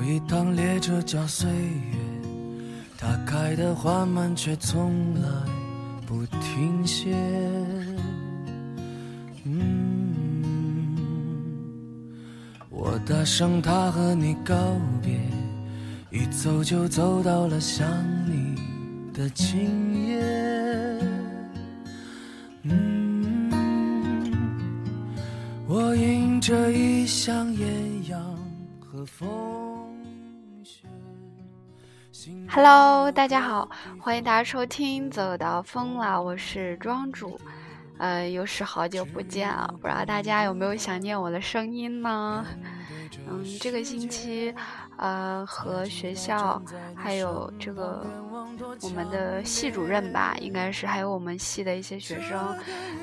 有一趟列车叫岁月，它开得缓慢，却从来不停歇。嗯，我搭上它和你告别，一走就走到了想你的今夜。嗯，我迎着异乡艳阳和风。Hello，大家好，欢迎大家收听《走到疯了》，我是庄主。呃，又是好久不见啊，不知道大家有没有想念我的声音呢？嗯，这个星期，呃，和学校还有这个我们的系主任吧，应该是还有我们系的一些学生，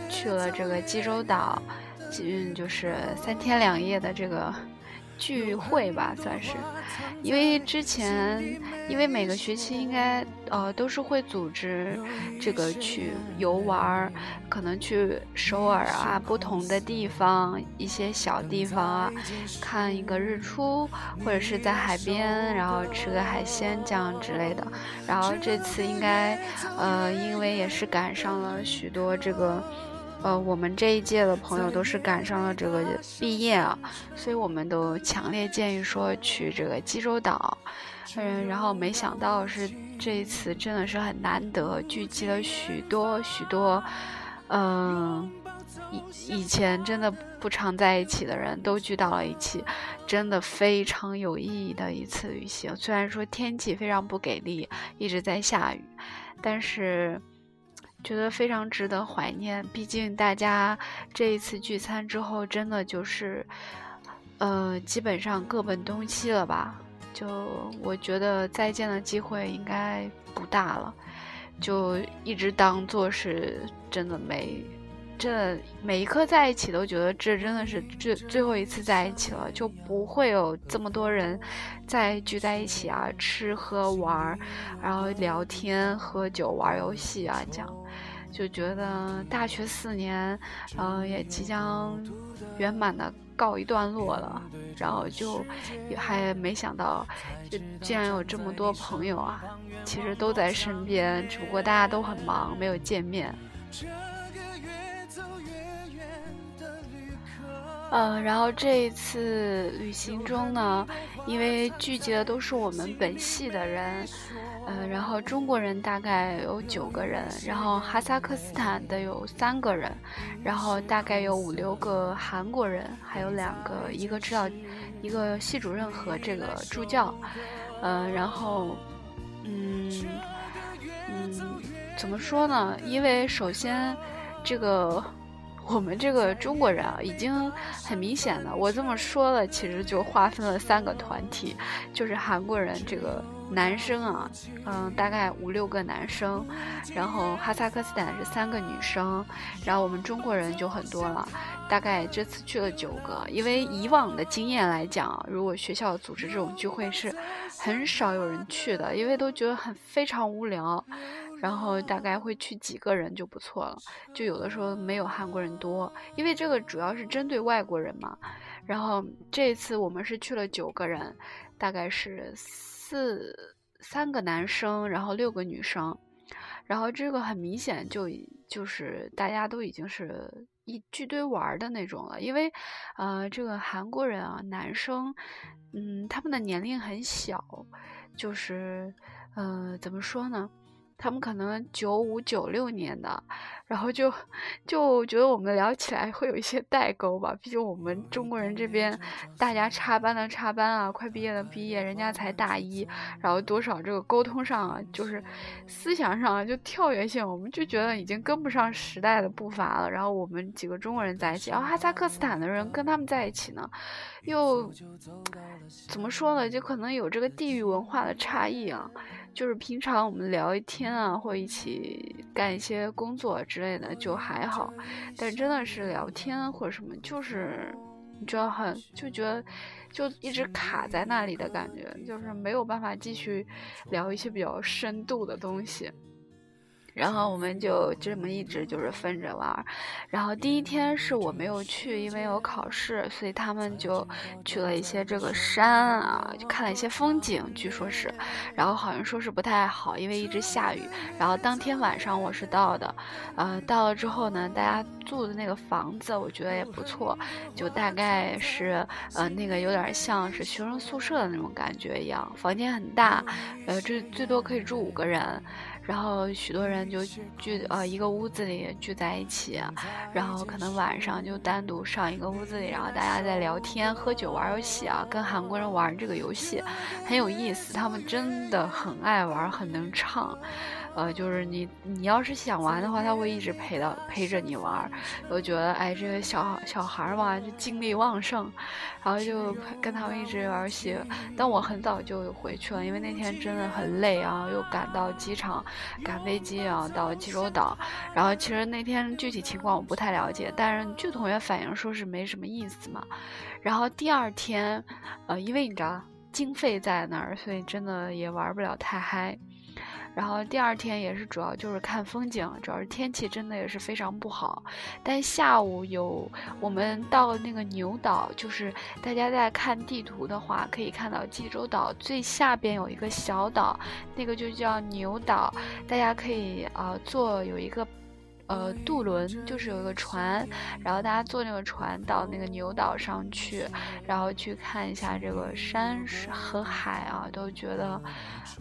去了这个济州岛，嗯，就是三天两夜的这个。聚会吧，算是，因为之前，因为每个学期应该呃都是会组织这个去游玩儿，可能去首尔啊不同的地方一些小地方啊，看一个日出，或者是在海边，然后吃个海鲜这样之类的。然后这次应该呃因为也是赶上了许多这个。呃，我们这一届的朋友都是赶上了这个毕业啊，所以我们都强烈建议说去这个济州岛。嗯，然后没想到是这一次真的是很难得，聚集了许多许多，嗯，以以前真的不常在一起的人都聚到了一起，真的非常有意义的一次旅行。虽然说天气非常不给力，一直在下雨，但是。觉得非常值得怀念，毕竟大家这一次聚餐之后，真的就是，呃，基本上各奔东西了吧？就我觉得再见的机会应该不大了，就一直当做是真的没，这每一刻在一起都觉得这真的是最最后一次在一起了，就不会有这么多人再聚在一起啊，吃喝玩，然后聊天、喝酒、玩游戏啊，这样。就觉得大学四年，嗯，也即将圆满的告一段落了，然后就也还没想到，就竟然有这么多朋友啊，其实都在身边，只不过大家都很忙，没有见面。呃，然后这一次旅行中呢，因为聚集的都是我们本系的人。呃，然后中国人大概有九个人，然后哈萨克斯坦的有三个人，然后大概有五六个韩国人，还有两个，一个知道，一个系主任和这个助教，呃，然后，嗯，嗯，怎么说呢？因为首先，这个我们这个中国人啊，已经很明显的，我这么说了，其实就划分了三个团体，就是韩国人这个。男生啊，嗯，大概五六个男生，然后哈萨克斯坦是三个女生，然后我们中国人就很多了，大概这次去了九个。因为以往的经验来讲，如果学校组织这种聚会是很少有人去的，因为都觉得很非常无聊，然后大概会去几个人就不错了，就有的时候没有韩国人多，因为这个主要是针对外国人嘛。然后这次我们是去了九个人，大概是。四三个男生，然后六个女生，然后这个很明显就就是大家都已经是一聚堆玩的那种了，因为，呃，这个韩国人啊，男生，嗯，他们的年龄很小，就是，呃，怎么说呢？他们可能九五九六年的，然后就就觉得我们聊起来会有一些代沟吧。毕竟我们中国人这边，大家插班的插班啊，快毕业的毕业，人家才大一，然后多少这个沟通上啊，就是思想上就跳跃性，我们就觉得已经跟不上时代的步伐了。然后我们几个中国人在一起，然后哈萨克斯坦的人跟他们在一起呢，又怎么说呢？就可能有这个地域文化的差异啊。就是平常我们聊一天啊，或一起干一些工作之之类的就还好，但真的是聊天或者什么，就是你就要很就觉得就一直卡在那里的感觉，就是没有办法继续聊一些比较深度的东西。然后我们就这么一直就是分着玩儿，然后第一天是我没有去，因为有考试，所以他们就去了一些这个山啊，就看了一些风景，据说是，然后好像说是不太好，因为一直下雨。然后当天晚上我是到的，呃，到了之后呢，大家住的那个房子我觉得也不错，就大概是呃那个有点像是学生宿舍的那种感觉一样，房间很大，呃，这最多可以住五个人。然后许多人就聚呃一个屋子里聚在一起，然后可能晚上就单独上一个屋子里，然后大家在聊天、喝酒、玩游戏啊，跟韩国人玩这个游戏很有意思，他们真的很爱玩，很能唱。呃，就是你，你要是想玩的话，他会一直陪到陪着你玩。我觉得，哎，这个小小孩嘛，就精力旺盛，然后就跟他们一直玩游戏。但我很早就回去了，因为那天真的很累啊，又赶到机场，赶飞机啊，到济州岛。然后其实那天具体情况我不太了解，但是据同学反映说是没什么意思嘛。然后第二天，呃，因为你知道经费在那儿，所以真的也玩不了太嗨。然后第二天也是主要就是看风景，主要是天气真的也是非常不好。但下午有我们到那个牛岛，就是大家在看地图的话，可以看到济州岛最下边有一个小岛，那个就叫牛岛，大家可以啊坐有一个。呃，渡轮就是有一个船，然后大家坐那个船到那个牛岛上去，然后去看一下这个山和海啊，都觉得，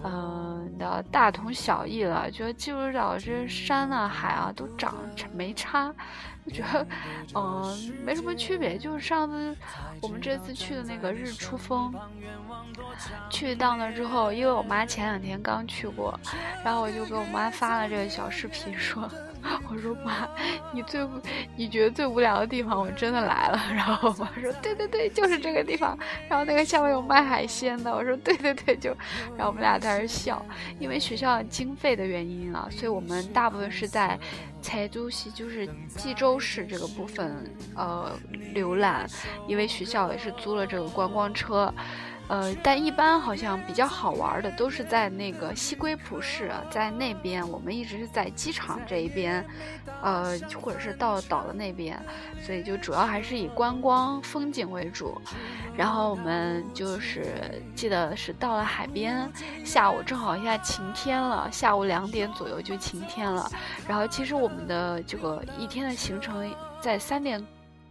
嗯的大同小异了。觉得济州岛这山啊、海啊都长没差，就觉得，嗯，没什么区别。就是上次我们这次去的那个日出峰，去到那之后，因为我妈前两天刚去过，然后我就给我妈发了这个小视频说。我说妈，你最你觉得最无聊的地方，我真的来了。然后我妈说，对对对，就是这个地方。然后那个下面有卖海鲜的，我说对对对，就。然后我们俩在那笑，因为学校经费的原因啊，所以我们大部分是在才都西，就是济州市这个部分呃浏览，因为学校也是租了这个观光车。呃，但一般好像比较好玩的都是在那个西归浦市，在那边，我们一直是在机场这一边，呃，或者是到岛的那边，所以就主要还是以观光风景为主。然后我们就是记得是到了海边，下午正好一下晴天了，下午两点左右就晴天了。然后其实我们的这个一天的行程在三点。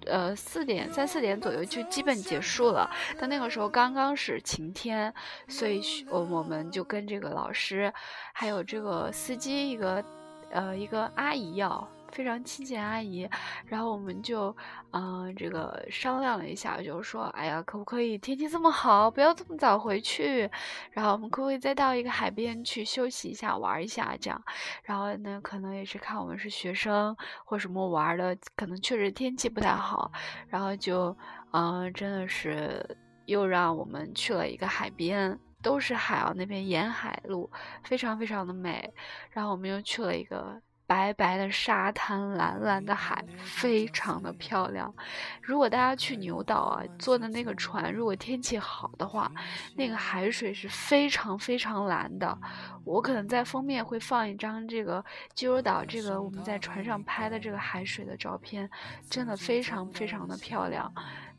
呃，四点三四点左右就基本结束了，但那个时候刚刚是晴天，所以我我们就跟这个老师，还有这个司机一个，呃，一个阿姨要。非常亲切阿姨，然后我们就，嗯，这个商量了一下，就是说，哎呀，可不可以天气这么好，不要这么早回去，然后我们可不可以再到一个海边去休息一下，玩一下这样，然后呢，可能也是看我们是学生或什么玩的，可能确实天气不太好，然后就，嗯，真的是又让我们去了一个海边，都是海啊，那边沿海路非常非常的美，然后我们又去了一个。白白的沙滩，蓝蓝的海，非常的漂亮。如果大家去牛岛啊，坐的那个船，如果天气好的话，那个海水是非常非常蓝的。我可能在封面会放一张这个济州岛这个我们在船上拍的这个海水的照片，真的非常非常的漂亮。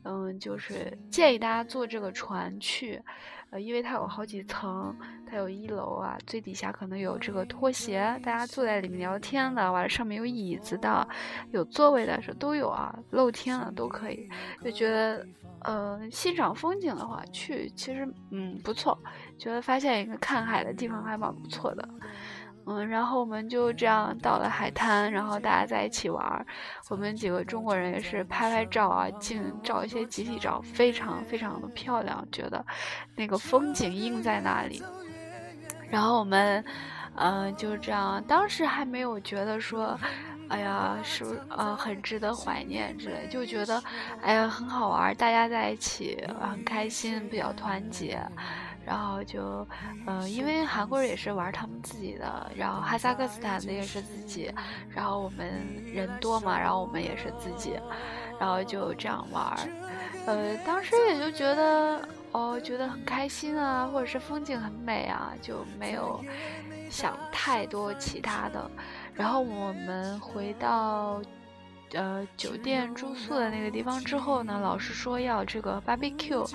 嗯，就是建议大家坐这个船去。呃，因为它有好几层，它有一楼啊，最底下可能有这个拖鞋，大家坐在里面聊天的，完了上面有椅子的，有座位的，是都有啊，露天的都可以。就觉得，呃，欣赏风景的话，去其实嗯不错，觉得发现一个看海的地方还蛮不错的。嗯，然后我们就这样到了海滩，然后大家在一起玩。我们几个中国人也是拍拍照啊，镜照一些集体照，非常非常的漂亮，觉得那个风景印在那里。然后我们，嗯，就这样，当时还没有觉得说，哎呀，是不是呃很值得怀念之类，就觉得，哎呀很好玩，大家在一起很开心，比较团结。然后就，呃，因为韩国人也是玩他们自己的，然后哈萨克斯坦的也是自己，然后我们人多嘛，然后我们也是自己，然后就这样玩，呃，当时也就觉得，哦觉得很开心啊，或者是风景很美啊，就没有想太多其他的。然后我们回到。呃，酒店住宿的那个地方之后呢，老师说要这个 barbecue，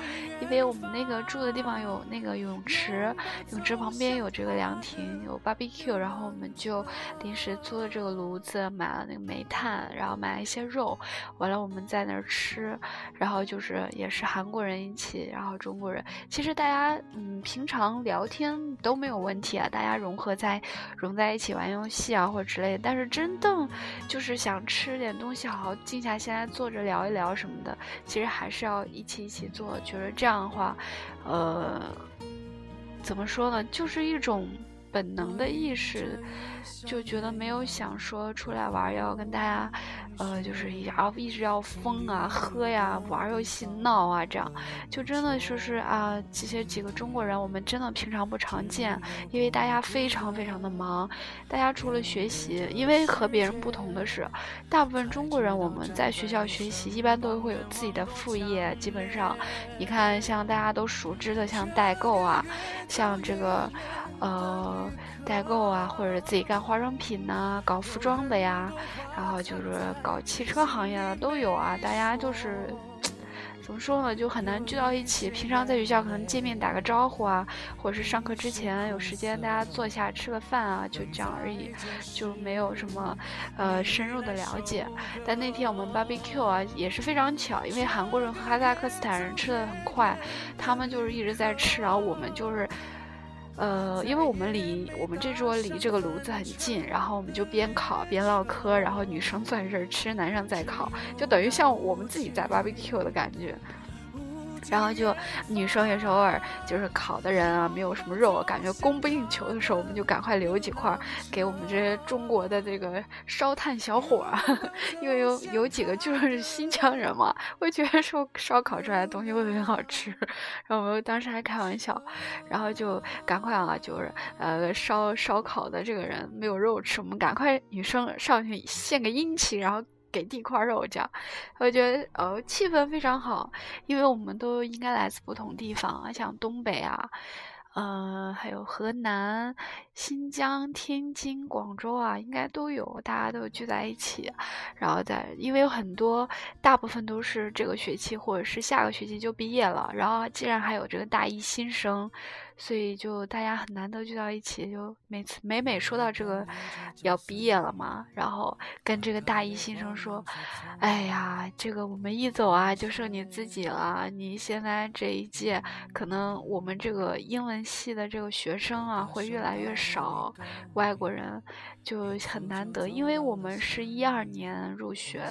因为我们那个住的地方有那个泳池，泳池旁边有这个凉亭，有 barbecue，然后我们就临时租了这个炉子，买了那个煤炭，然后买了一些肉，完了我们在那儿吃，然后就是也是韩国人一起，然后中国人，其实大家嗯平常聊天都没有问题啊，大家融合在融在一起玩游戏啊或者之类的，但是真正就是想吃点。东西好好静下心来坐着聊一聊什么的，其实还是要一起一起做。觉得这样的话，呃，怎么说呢，就是一种本能的意识。就觉得没有想说出来玩要跟大家，呃，就是要一直要疯啊、喝呀、玩游戏闹啊，这样就真的说是啊，这些几个中国人，我们真的平常不常见，因为大家非常非常的忙，大家除了学习，因为和别人不同的是，大部分中国人我们在学校学习一般都会有自己的副业，基本上，你看像大家都熟知的像代购啊，像这个，呃。代购啊，或者自己干化妆品呐，搞服装的呀，然后就是搞汽车行业的都有啊。大家就是怎么说呢，就很难聚到一起。平常在学校可能见面打个招呼啊，或者是上课之前有时间大家坐下吃个饭啊，就这样而已，就没有什么呃深入的了解。但那天我们 barbecue 啊也是非常巧，因为韩国人和哈萨克斯坦人吃的很快，他们就是一直在吃，然后我们就是。呃，因为我们离我们这桌离这个炉子很近，然后我们就边烤边唠嗑，然后女生坐 在这儿吃，男生在烤，就等于像我们自己在 barbecue 的感觉。然后就女生也是偶尔就是烤的人啊，没有什么肉，感觉供不应求的时候，我们就赶快留几块给我们这些中国的这个烧炭小伙儿，因为有有几个就是 新疆人嘛，会觉得说烧烤出来的东西会很好吃，然后我们当时还开玩笑，然后就赶快啊，就是呃烧烧烤的这个人没有肉吃，我们赶快女生上去献个殷勤，然后。给地块肉，这样，我觉得呃气氛非常好，因为我们都应该来自不同地方，像东北啊。嗯，还有河南、新疆、天津、广州啊，应该都有，大家都聚在一起，然后在，因为有很多，大部分都是这个学期或者是下个学期就毕业了，然后既然还有这个大一新生，所以就大家很难得聚到一起，就每次每每说到这个要毕业了嘛，然后跟这个大一新生说，哎呀，这个我们一走啊，就剩你自己了，你现在这一届可能我们这个英文。系的这个学生啊，会越来越少，外国人就很难得，因为我们是一二年入学，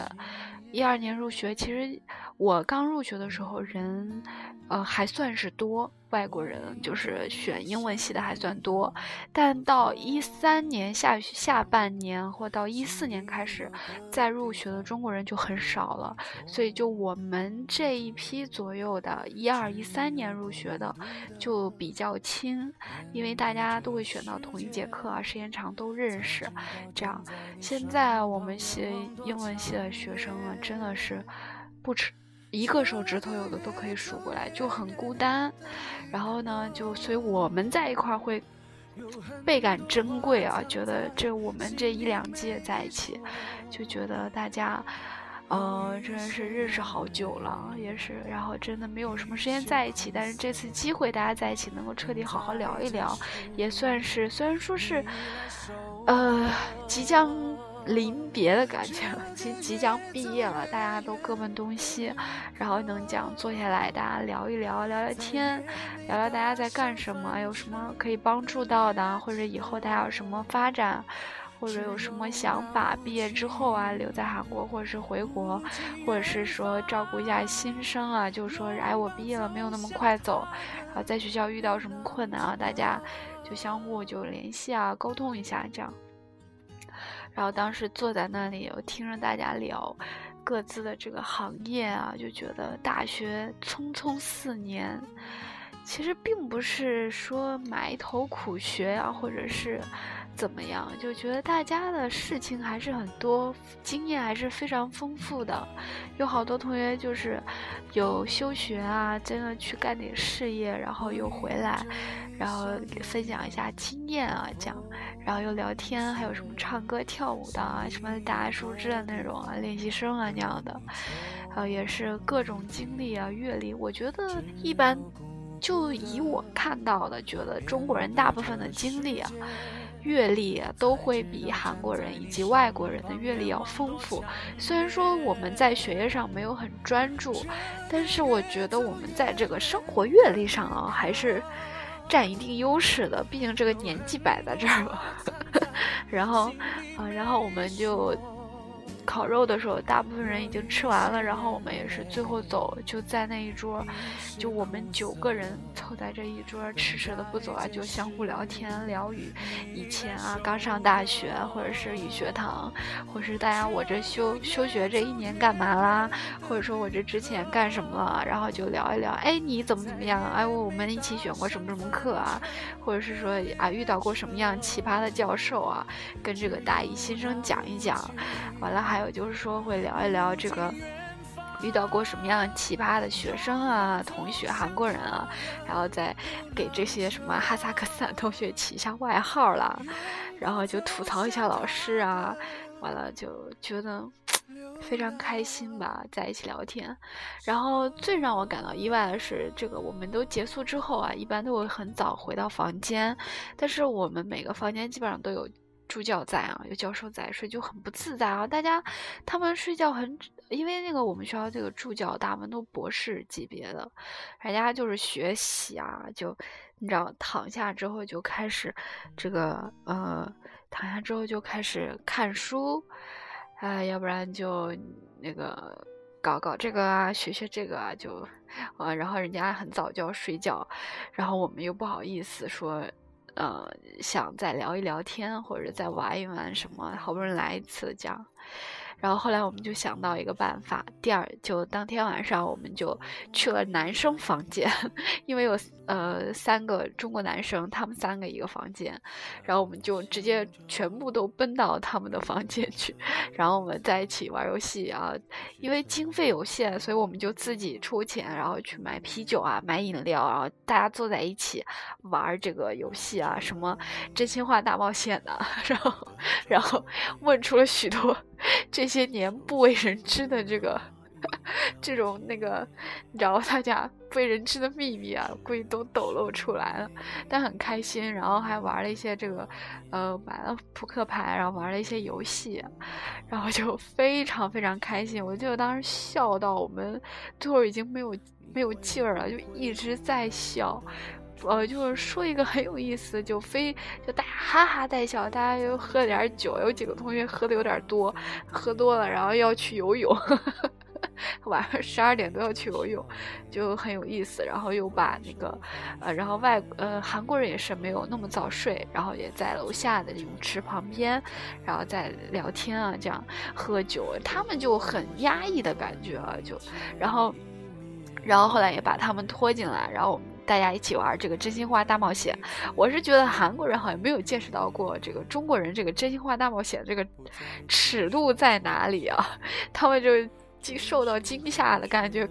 一二年入学，其实我刚入学的时候人，呃，还算是多。外国人就是选英文系的还算多，但到一三年下下半年或到一四年开始，再入学的中国人就很少了。所以就我们这一批左右的，一二一三年入学的就比较亲，因为大家都会选到同一节课啊，时间长都认识。这样，现在我们系英文系的学生啊，真的是不吃。一个手指头有的都可以数过来，就很孤单。然后呢，就所以我们在一块儿会倍感珍贵啊，觉得这我们这一两届在一起，就觉得大家，呃，真的是认识好久了，也是，然后真的没有什么时间在一起，但是这次机会大家在一起能够彻底好好聊一聊，也算是虽然说是，呃，即将。临别的感觉，即即将毕业了，大家都各奔东西，然后能这样坐下来，大家聊一聊，聊聊天，聊聊大家在干什么，有什么可以帮助到的，或者以后大家有什么发展，或者有什么想法，毕业之后啊，留在韩国，或者是回国，或者是说照顾一下新生啊，就是说哎，我毕业了，没有那么快走，然后在学校遇到什么困难啊，大家就相互就联系啊，沟通一下，这样。然后当时坐在那里，我听着大家聊各自的这个行业啊，就觉得大学匆匆四年，其实并不是说埋头苦学呀，或者是怎么样？就觉得大家的事情还是很多，经验还是非常丰富的。有好多同学就是有休学啊，真的去干点事业，然后又回来，然后分享一下经验啊，讲，然后又聊天，还有什么唱歌跳舞的啊，什么打树枝的那种啊，练习生啊那样的，呃，也是各种经历啊、阅历。我觉得一般，就以我看到的，觉得中国人大部分的经历啊。阅历啊，都会比韩国人以及外国人的阅历要丰富。虽然说我们在学业上没有很专注，但是我觉得我们在这个生活阅历上啊，还是占一定优势的。毕竟这个年纪摆在这儿了。然后，啊，然后我们就。烤肉的时候，大部分人已经吃完了，然后我们也是最后走，就在那一桌，就我们九个人凑在这一桌，迟迟的不走啊，就相互聊天。聊语，以前啊刚上大学，或者是语学堂，或是大家我这休休学这一年干嘛啦，或者说我这之前干什么了，然后就聊一聊，哎你怎么怎么样，哎我们一起选过什么什么课啊，或者是说啊遇到过什么样奇葩的教授啊，跟这个大一新生讲一讲，完了。还有就是说会聊一聊这个遇到过什么样奇葩的学生啊、同学、韩国人啊，然后再给这些什么哈萨克斯坦同学起一下外号啦，然后就吐槽一下老师啊，完了就觉得非常开心吧，在一起聊天。然后最让我感到意外的是，这个我们都结束之后啊，一般都会很早回到房间，但是我们每个房间基本上都有。助教在啊，有教授在，所以就很不自在啊。大家他们睡觉很，因为那个我们学校这个助教大部分都博士级别的，人家就是学习啊，就你知道，躺下之后就开始这个呃，躺下之后就开始看书，哎，要不然就那个搞搞这个啊，学学这个啊，就呃，然后人家很早就要睡觉，然后我们又不好意思说。呃，想再聊一聊天，或者再玩一玩什么，好不容易来一次这样。然后后来我们就想到一个办法，第二就当天晚上我们就去了男生房间，因为有呃三个中国男生，他们三个一个房间，然后我们就直接全部都奔到他们的房间去，然后我们在一起玩游戏啊，因为经费有限，所以我们就自己出钱，然后去买啤酒啊，买饮料，然后大家坐在一起玩这个游戏啊，什么真心话大冒险的，然后然后问出了许多。这些年不为人知的这个，这种那个，你知道大家不为人知的秘密啊，估计都抖露出来了。但很开心，然后还玩了一些这个，呃，买了扑克牌，然后玩了一些游戏，然后就非常非常开心。我记得当时笑到我们最后已经没有没有劲儿了，就一直在笑。呃，就是说一个很有意思，就非就大家哈哈大笑，大家又喝了点酒，有几个同学喝的有点多，喝多了，然后要去游泳，晚上十二点都要去游泳，就很有意思。然后又把那个，呃，然后外呃韩国人也是没有那么早睡，然后也在楼下的泳池旁边，然后在聊天啊，这样喝酒，他们就很压抑的感觉啊，就然后，然后后来也把他们拖进来，然后。大家一起玩这个真心话大冒险，我是觉得韩国人好像没有见识到过这个中国人这个真心话大冒险这个尺度在哪里啊？他们就惊受到惊吓的感觉，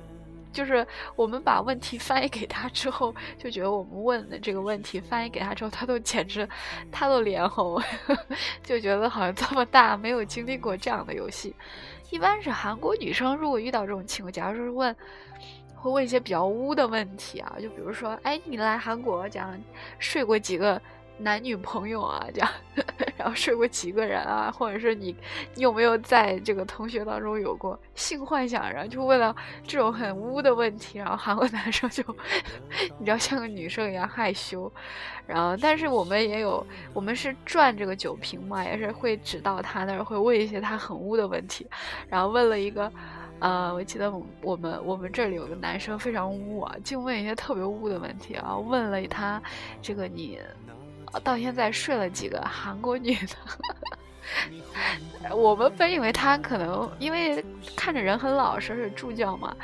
就是我们把问题翻译给他之后，就觉得我们问的这个问题翻译给他之后，他都简直他都脸红，就觉得好像这么大没有经历过这样的游戏。一般是韩国女生如果遇到这种情况，假如说是问。会问一些比较污的问题啊，就比如说，哎，你来韩国这样睡过几个男女朋友啊？这样，然后睡过几个人啊？或者是你，你有没有在这个同学当中有过性幻想？然后就问了这种很污的问题，然后韩国男生就，你知道像个女生一样害羞。然后，但是我们也有，我们是转这个酒瓶嘛，也是会指到他那儿，会问一些他很污的问题。然后问了一个。呃，我记得我们我们这里有个男生非常污啊，就问一些特别污的问题啊，问了他这个你到现在睡了几个韩国女的？我们本以为他可能因为看着人很老实是助教嘛，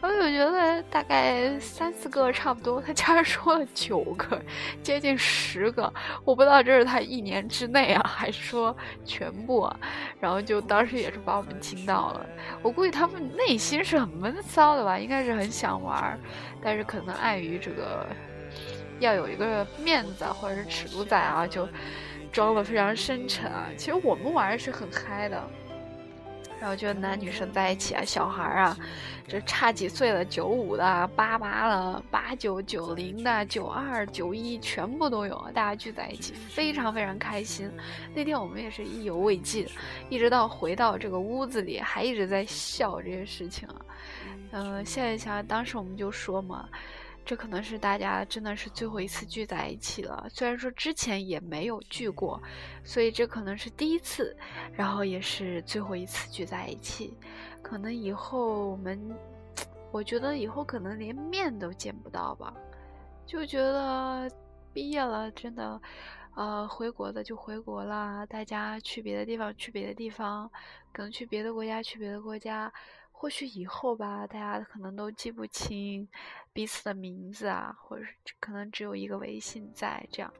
然后就觉得大概三四个差不多，他竟然说了九个，接近十个，我不知道这是他一年之内啊，还是说全部啊，然后就当时也是把我们惊到了。我估计他们内心是很闷骚的吧，应该是很想玩，但是可能碍于这个要有一个面子或者是尺度在啊，就。装的非常深沉啊，其实我们玩是很嗨的，然后就男女生在一起啊，小孩啊，这差几岁了，九五的、八八的、八九、九零的、九二、九一，全部都有，大家聚在一起，非常非常开心。那天我们也是意犹未尽，一直到回到这个屋子里，还一直在笑这些事情啊。嗯，现在想，当时我们就说嘛。这可能是大家真的是最后一次聚在一起了。虽然说之前也没有聚过，所以这可能是第一次，然后也是最后一次聚在一起。可能以后我们，我觉得以后可能连面都见不到吧。就觉得毕业了，真的，呃，回国的就回国了，大家去别的地方去别的地方，可能去别的国家去别的国家。或许以后吧，大家可能都记不清彼此的名字啊，或者是可能只有一个微信在，这样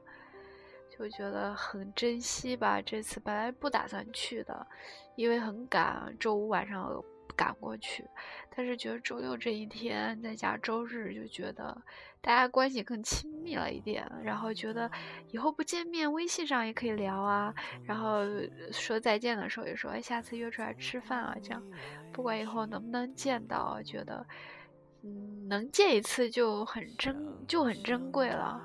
就觉得很珍惜吧。这次本来不打算去的，因为很赶，周五晚上赶过去，但是觉得周六这一天再加周日，就觉得大家关系更亲密了一点。然后觉得以后不见面，微信上也可以聊啊。然后说再见的时候也说，哎，下次约出来吃饭啊，这样。不管以后能不能见到，觉得，嗯，能见一次就很珍，就很珍贵了，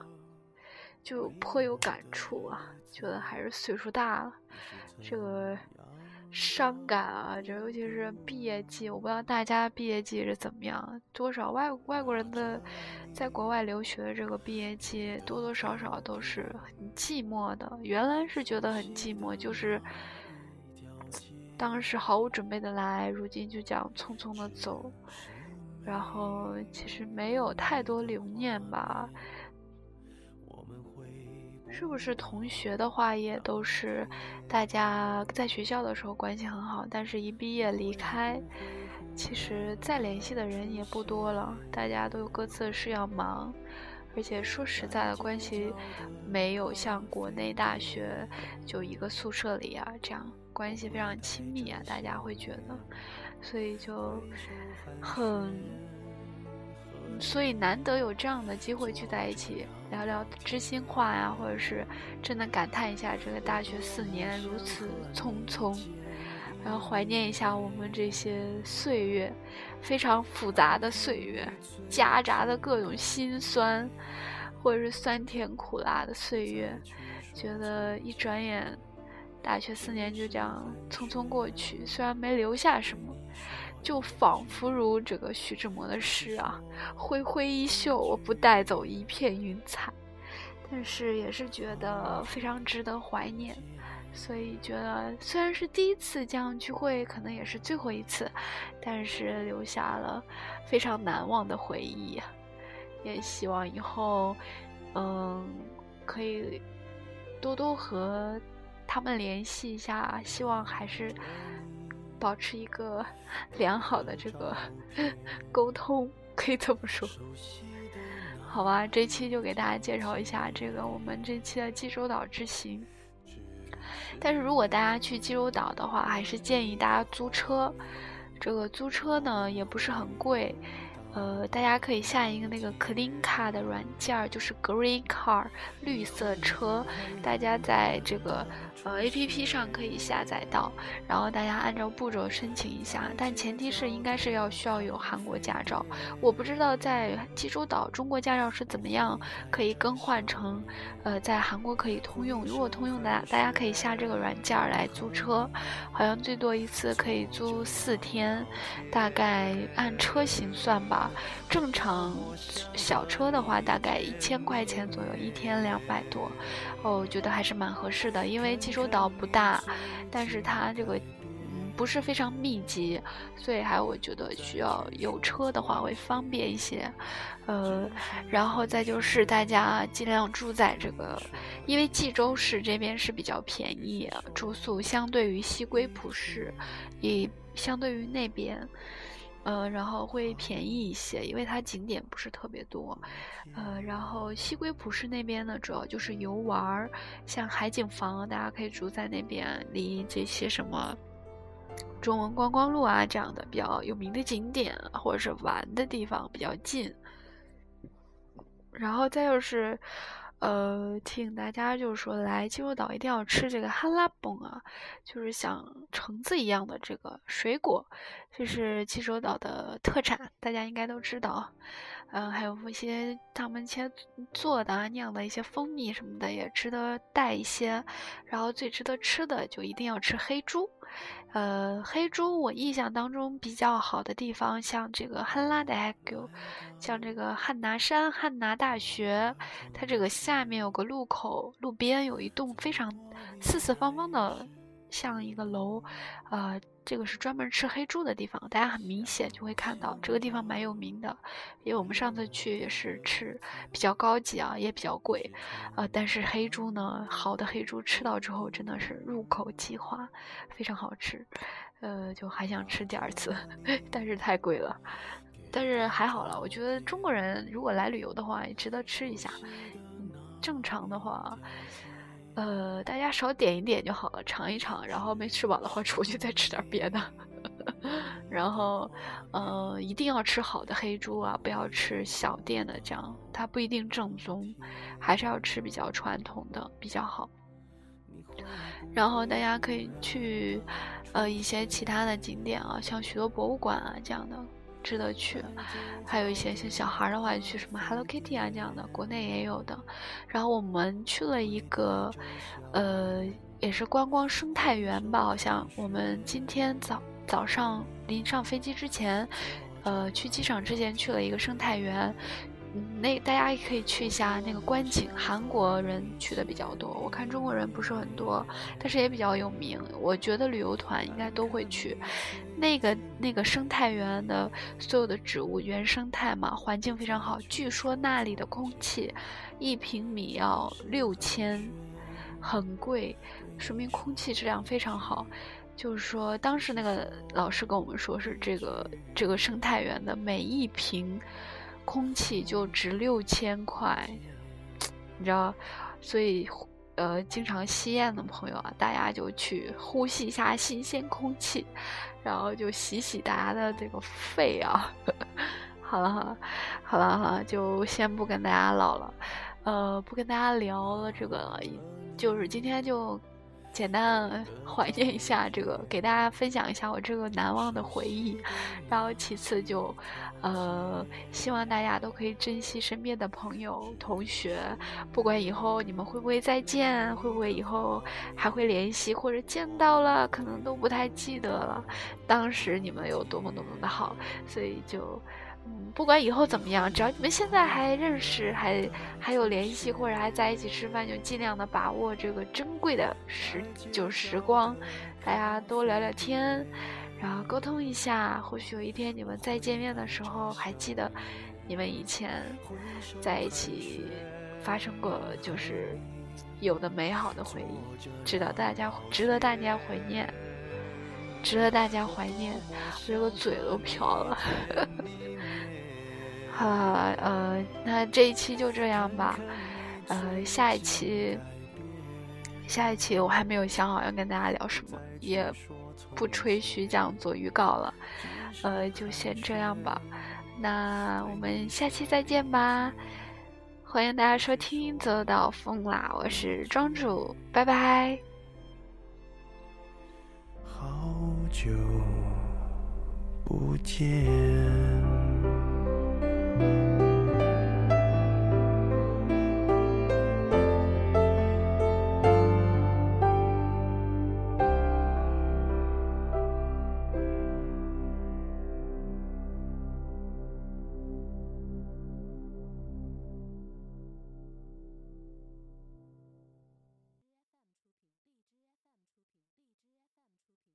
就颇有感触啊。觉得还是岁数大了，这个伤感啊，这尤其是毕业季，我不知道大家毕业季是怎么样，多少外外国人的在国外留学的这个毕业季，多多少少都是很寂寞的。原来是觉得很寂寞，就是。当时毫无准备的来，如今就这样匆匆的走，然后其实没有太多留念吧。是不是同学的话也都是大家在学校的时候关系很好，但是一毕业离开，其实再联系的人也不多了，大家都有各自的事要忙，而且说实在的，关系没有像国内大学就一个宿舍里啊这样。关系非常亲密啊，大家会觉得，所以就很，所以难得有这样的机会聚在一起聊聊知心话呀，或者是真的感叹一下这个大学四年如此匆匆，然后怀念一下我们这些岁月，非常复杂的岁月，夹杂的各种心酸，或者是酸甜苦辣的岁月，觉得一转眼。大学四年就这样匆匆过去，虽然没留下什么，就仿佛如这个徐志摩的诗啊，“挥挥衣袖，我不带走一片云彩”，但是也是觉得非常值得怀念。所以觉得虽然是第一次这样聚会，可能也是最后一次，但是留下了非常难忘的回忆。也希望以后，嗯，可以多多和。他们联系一下，希望还是保持一个 良好的这个 沟通，可以这么说。好吧，这期就给大家介绍一下这个我们这期的济州岛之行。但是如果大家去济州岛的话，还是建议大家租车。这个租车呢也不是很贵。呃，大家可以下一个那个 Clean Car 的软件，就是 Green Car 绿色车。大家在这个呃 APP 上可以下载到，然后大家按照步骤申请一下。但前提是应该是要需要有韩国驾照。我不知道在济州岛中国驾照是怎么样可以更换成呃在韩国可以通用。如果通用的，大家可以下这个软件来租车，好像最多一次可以租四天，大概按车型算吧。正常小车的话，大概一千块钱左右，一天两百多，哦，我觉得还是蛮合适的。因为济州岛不大，但是它这个嗯不是非常密集，所以还我觉得需要有车的话会方便一些。呃，然后再就是大家尽量住在这个，因为济州市这边是比较便宜住宿，相对于西归浦市，也相对于那边。呃，然后会便宜一些，因为它景点不是特别多。呃，然后西归浦市那边呢，主要就是游玩儿，像海景房，大家可以住在那边，离这些什么中文观光路啊这样的比较有名的景点或者是玩的地方比较近。然后再就是。呃，提醒大家，就是说来济州岛一定要吃这个哈拉崩啊，就是像橙子一样的这个水果，这是济州岛的特产，大家应该都知道。嗯，还有一些他们切做的酿的一些蜂蜜什么的，也值得带一些。然后最值得吃的就一定要吃黑猪。呃，黑猪我印象当中比较好的地方，像这个汉拉的海沟，像这个汉拿山、汉拿大学，它这个下面有个路口，路边有一栋非常四四方方的。像一个楼，呃，这个是专门吃黑猪的地方，大家很明显就会看到这个地方蛮有名的，因为我们上次去也是吃比较高级啊，也比较贵，呃，但是黑猪呢，好的黑猪吃到之后真的是入口即化，非常好吃，呃，就还想吃第二次，但是太贵了，但是还好了，我觉得中国人如果来旅游的话，也值得吃一下，正常的话。呃，大家少点一点就好了，尝一尝，然后没吃饱的话，出去再吃点别的。然后，呃，一定要吃好的黑猪啊，不要吃小店的，这样它不一定正宗，还是要吃比较传统的比较好。然后大家可以去，呃，一些其他的景点啊，像许多博物馆啊这样的。值得去，还有一些像小孩的话，去什么 Hello Kitty 啊这样的，国内也有的。然后我们去了一个，呃，也是观光生态园吧，好像我们今天早早上临上飞机之前，呃，去机场之前去了一个生态园。嗯，那大家也可以去一下那个观景，韩国人去的比较多，我看中国人不是很多，但是也比较有名。我觉得旅游团应该都会去。那个那个生态园的所有的植物原生态嘛，环境非常好。据说那里的空气一平米要六千，很贵，说明空气质量非常好。就是说，当时那个老师跟我们说是这个这个生态园的每一平。空气就值六千块，你知道，所以呃，经常吸烟的朋友啊，大家就去呼吸一下新鲜空气，然后就洗洗大家的这个肺啊。好了好了好了好了，就先不跟大家唠了，呃，不跟大家聊了这个，就是今天就。简单怀念一下这个，给大家分享一下我这个难忘的回忆。然后其次就，呃，希望大家都可以珍惜身边的朋友、同学，不管以后你们会不会再见，会不会以后还会联系，或者见到了可能都不太记得了，当时你们有多么多么的好，所以就。嗯，不管以后怎么样，只要你们现在还认识，还还有联系，或者还在一起吃饭，就尽量的把握这个珍贵的时就时光，大家多聊聊天，然后沟通一下，或许有一天你们再见面的时候，还记得你们以前在一起发生过就是有的美好的回忆，值得大家值得大家怀念，值得大家怀念，我这个嘴都瓢了。呃呃，那这一期就这样吧。呃，下一期，下一期我还没有想好要跟大家聊什么，也不吹嘘这样做预告了。呃，就先这样吧。那我们下期再见吧。欢迎大家收听《走到疯啦》，我是庄主，拜拜。久不见。